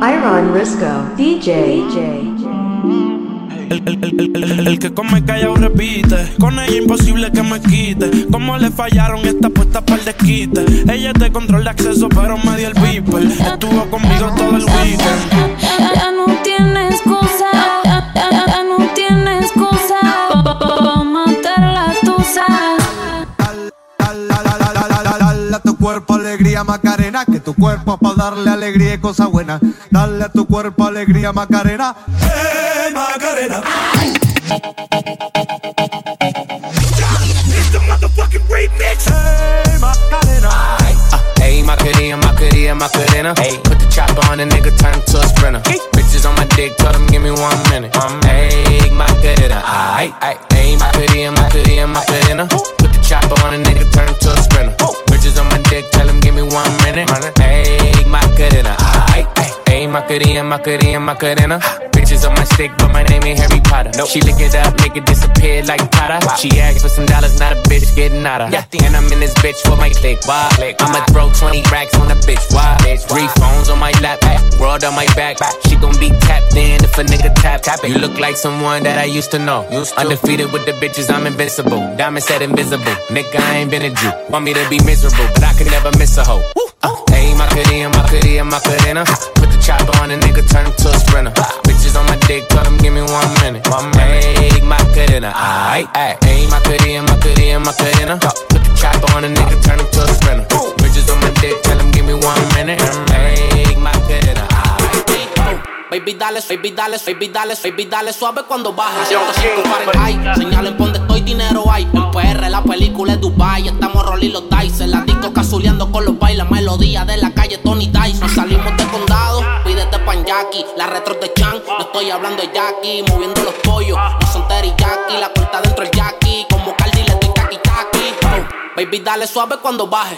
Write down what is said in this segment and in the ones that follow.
Iron Risco, DJ. El, el, el, el, que come callado repite. Con ella imposible que me quite. Como le fallaron esta puesta para el desquite. Ella te control de acceso, pero me dio el viper. Estuvo conmigo todo el weekend. Ya no tienes. Alegría Macarena, que tu cuerpo es para darle alegría y cosas buenas. Dale a tu cuerpo alegría Macarena. Hey Macarena. Hey Macarena. Hey, Macarena, Macarena, Macarena. Hey, put the chopper on a nigga, turn him to a sprinter. Bitches on my dick, tell them give me one minute. Hey, Macarena, aight, aight. Hey, Macarena, Macarena, Macarena. Put the chopper on a nigga, turn him to a sprinter. Bitches on my dick, tell them give me one minute. Hey, Macarena, aight, aight. Hey, Macarena, Macarena, Macarena. Bitches on my stick, but my name ain't Harry Potter. She lick it up, make it disappear like Potter. She asked for some dollars, not a bitch getting out of. And I'm in this bitch for my click. Why? I'ma throw 20 racks on a bitch. Why? bitch Three phones on my lap, world on my back. She gon' be tapped in if a nigga tap. tap it. You look like someone that I used to know. Undefeated with the bitches, I'm invincible. Diamond said invisible. Nigga, I ain't been a Jew. Want me to be miserable, but I could never miss a hoe. Uh, hey, Macarena, Macarena, Macarena. Put the chopper on a nigga, turn him to a sprinter. Bitches on my dick, tell them give me one minute. Hey, Macarena, aight, aight. Hey, Macarena, Macarena, Macarena. Put the chopper on a nigga, turn him to a sprinter. Bitches on my dick, tell them give me one minute. Hey, Macarena, aight. Baby dale, baby dale, baby dale, baby dale suave cuando baja 105 Fahrenheit, señalen donde estoy, dinero hay En PR la película es Dubai, estamos rolling los dice La disco casuleando con los bailes, melodía de la calle Tony Dice Nos salimos de condado, La retro de Chan, no estoy hablando de Jackie Moviendo los pollos, no son teriyaki La corta dentro el Jackie, como Cardi le doy taki oh, Baby dale suave cuando baje.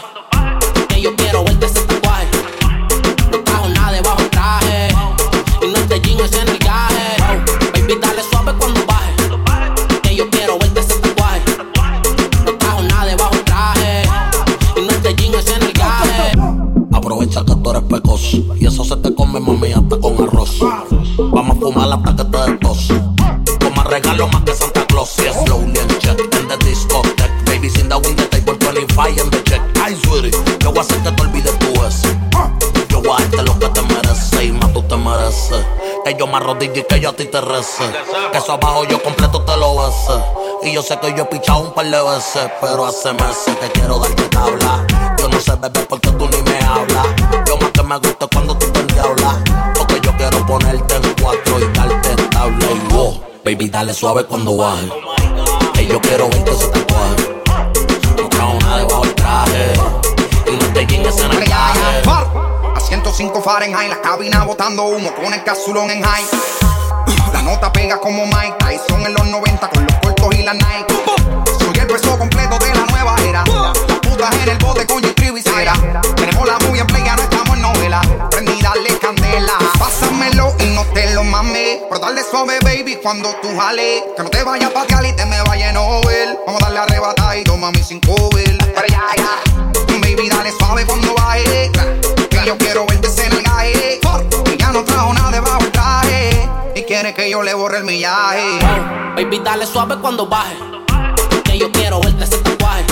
Que yo quiero verte ese tatuaje. No trajo nada debajo del traje. Y no te jean ese en Que yo me arrodille y que yo a ti te rece. Que eso abajo yo completo te lo bese. Y yo sé que yo he pichado un par de veces, pero hace meses que quiero darte tabla. Yo no sé beber porque tú ni me hablas. Yo más que me gusta cuando tú te endiablas. Porque yo quiero ponerte en cuatro y darte tabla. Y wow, baby, dale suave cuando baje. Que yo quiero verte ese tatuaje. 105 Fahrenheit, la cabina botando humo con el casulón en high. La nota pega como Mike Tyson en los 90 con los cortos y la Nike. Soy el peso completo de la nueva era. Las putas en el bote con y cera. Tenemos la muy en play, ya no estamos en novela. Prendí, dale candela. Pásamelo y no te lo mames. Pero dale suave, baby, cuando tú jales. Que no te vayas a patear te me vaya a Nobel. Vamos a darle arrebatar y toma mi ya, ya. Baby, dale suave cuando baje. Yo quiero verte el gaje. Y ya no trajo nada debajo del traje. Y quiere que yo le borre el millaje. Baby, dale suave cuando baje. Que yo quiero verte ese tatuaje.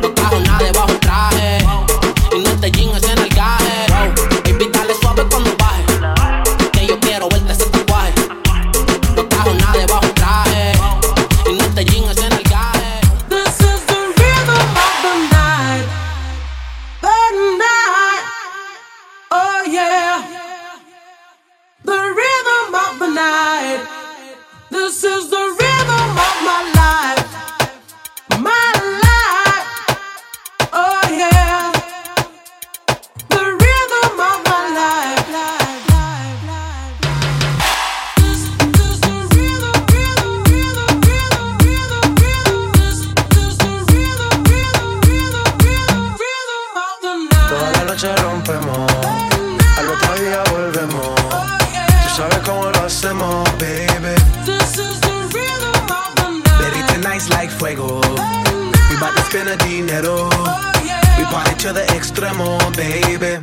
No trajo nada debajo del traje. To the extremo, baby.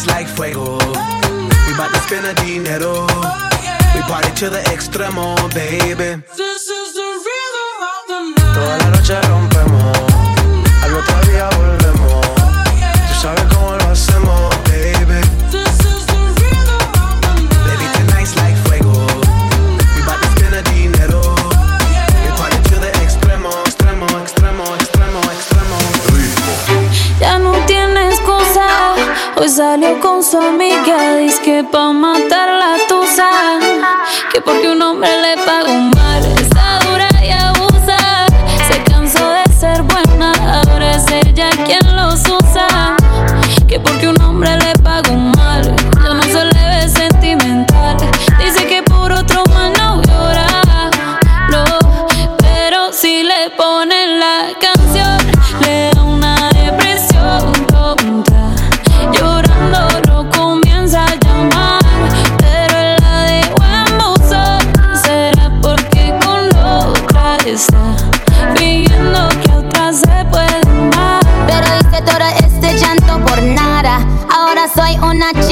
Baby, tonight's like fuego. We bout to spend the dinero. We party to the extremo, baby. Toda la noche rompemos, que pa' matar la tusa. Que porque un hombre le paga un mal. Está dura y abusa. Se cansó de ser buena. Ahora es ella quien los usa. Que porque un hombre le paga un mal. Ya no se le ve sentimental. Dice que por otro mal no llora. No, pero si le ponen la canción,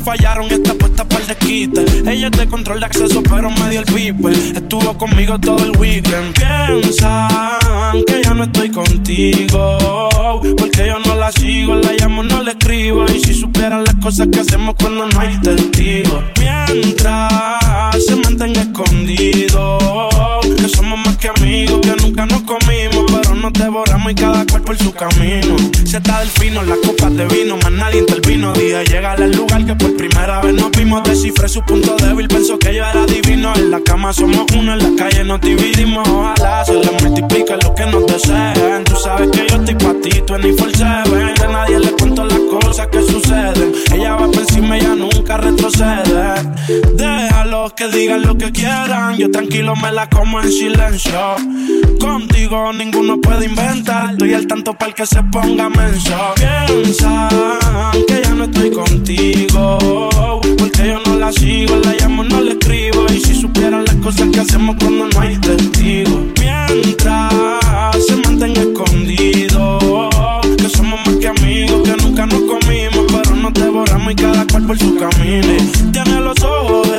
fallaron esta puesta para desquite. Ella es de control de acceso, pero me dio el pipe. Estuvo conmigo todo el weekend. Piensan que ya no estoy contigo. Porque yo no la sigo, la llamo, no le escribo. Y si supieran las cosas que hacemos cuando no hay testigos. Mientras se mantenga escondido. Nos devoramos y cada cual por su camino. Se está del fino, las copas de vino, más nadie intervino. Dije, llega al lugar que por primera vez nos vimos. Descifré su punto débil, pensó que yo era divino. En la cama somos uno, en la calle nos dividimos. Ojalá se les multiplique lo que nos deseen. Tú sabes que yo estoy pa' ti, tú en for seven. De nadie le cuento que digan lo que quieran. Yo tranquilo me la como en silencio. Contigo ninguno puede inventar. Estoy al tanto para el que se ponga menso. Piensan que ya no estoy contigo. Porque yo no la sigo, la llamo, no le escribo. Y si supieran las cosas que hacemos cuando no hay testigos. Mientras se mantenga escondido. Que somos más que amigos, que nunca nos comimos. Pero nos devoramos y cada cual por su camino. Tiene los ojos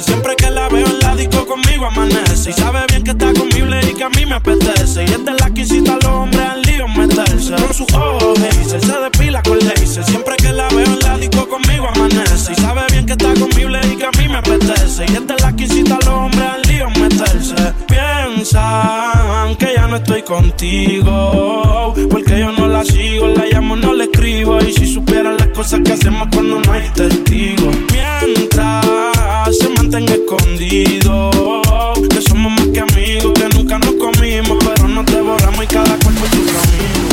Siempre que la veo en la disco conmigo amanece. Y sabe bien que está conmigo y que a mí me apetece. Y esta es la que incita a los hombres al lío meterse. Con sus ojos se depila con laser. Siempre que la veo en la disco conmigo amanece. Y sabe bien que está conmigo y que a mí me apetece. Y esta es la que incita a los hombres al lío meterse. Piensan que ya no estoy contigo. Porque yo no la sigo, la llamo, no le escribo. Y si supieran las cosas que hacemos cuando no hay testigos. Escondido. Que somos más que amigos, que nunca nos comimos. Pero nos devoramos y cada cual por su camino.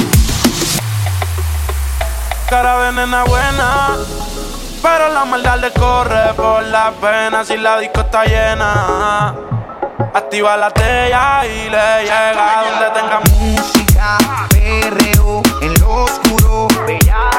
Cara de nena buena. Pero la maldad le corre por las venas y la disco está llena. Activa la tella y le llega donde tenga música, perreo en lo oscuro, bellaqueo,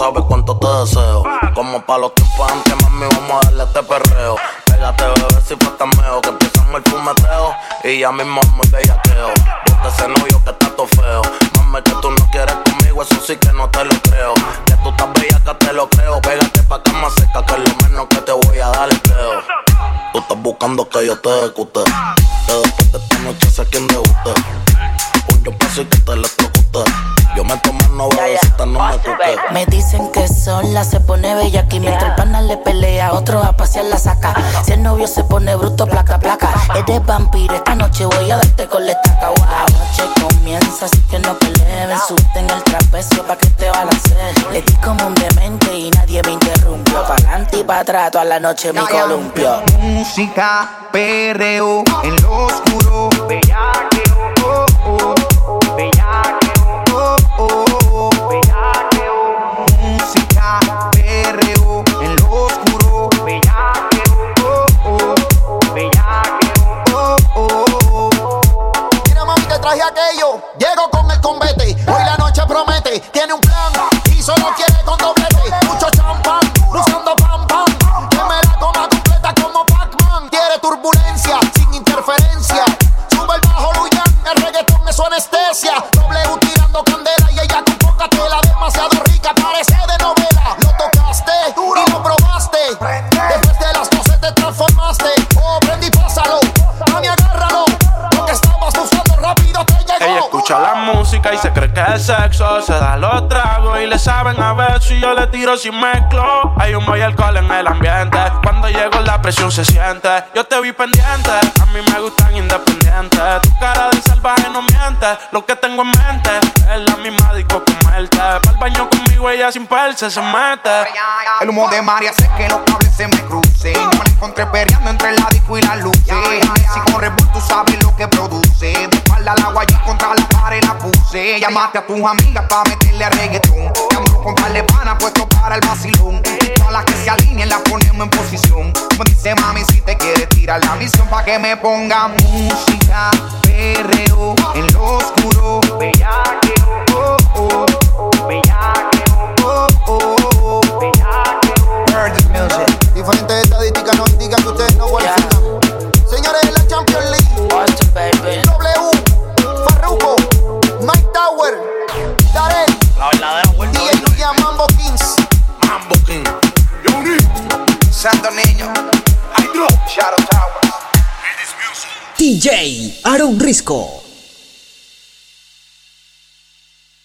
sabes cuánto te deseo. Como pa' los tiempos antes, mami, vamos a darle este perreo. Pégate, bebé, si falta meo. Que empiezan el fumeteo. Y ya mismo me bellaqueo. Bota ese novio que está todo feo. Mami, que tú no quieres conmigo, eso sí que no te lo creo. Que tú estás bella, que te lo creo. Pégate pa' cama seca, que es lo menos que te voy a dar el creo. Tú estás buscando que yo te ejecute. Que después de esta noche sé quién debuste. Un yo paso y que te electrocute. Yo me tomo una bebecita, no me cuque. Me dicen que sola se pone bella aquí mientras el pana le pelea, otro a pasear la saca. Si el novio se pone bruto, placa, placa. Eres vampiro, esta noche voy a darte con la estaca. Wow, noche comienza, así que no peleen. Susten el trapecio pa' que te balanceen. Le di como un demente y nadie me interrumpió. Pa' adelante y pa' atrás, toda la noche me columpio. música, perreo en lo oscuro, bellaqueo, Llego con el combate. Hoy la noche promete. Tiene un plan y solo quiere con doblete. Llegó. Música y se cree que es sexo. Se da los tragos y le saben a ver si yo le tiro sin mezclo. Hay humo y alcohol en el ambiente. Cuando llego la presión se siente. Yo te vi pendiente. A mí me gustan independientes. Tu cara de salvaje no miente. Lo que tengo en mente es la misma disco comerte. Para el baño conmigo ella sin perse se mete. El humo de María hace que los cables se me crucen. Me la encontré peleando entre la disco y la luz. Si con Red Bull tú sabes lo que produce. De espalda al agua y contra la pared la puse. Llamaste a tus amigas pa' meterle a reggaetón. Amo Con par de pana puesto para el vacilón. Todas las que se alineen las ponemos en posición. Me dice mami si te quieres tirar la misión pa' que me ponga música, perreo en lo oscuro. Bellaqueo, oh, oh, DJ Aaron Risco.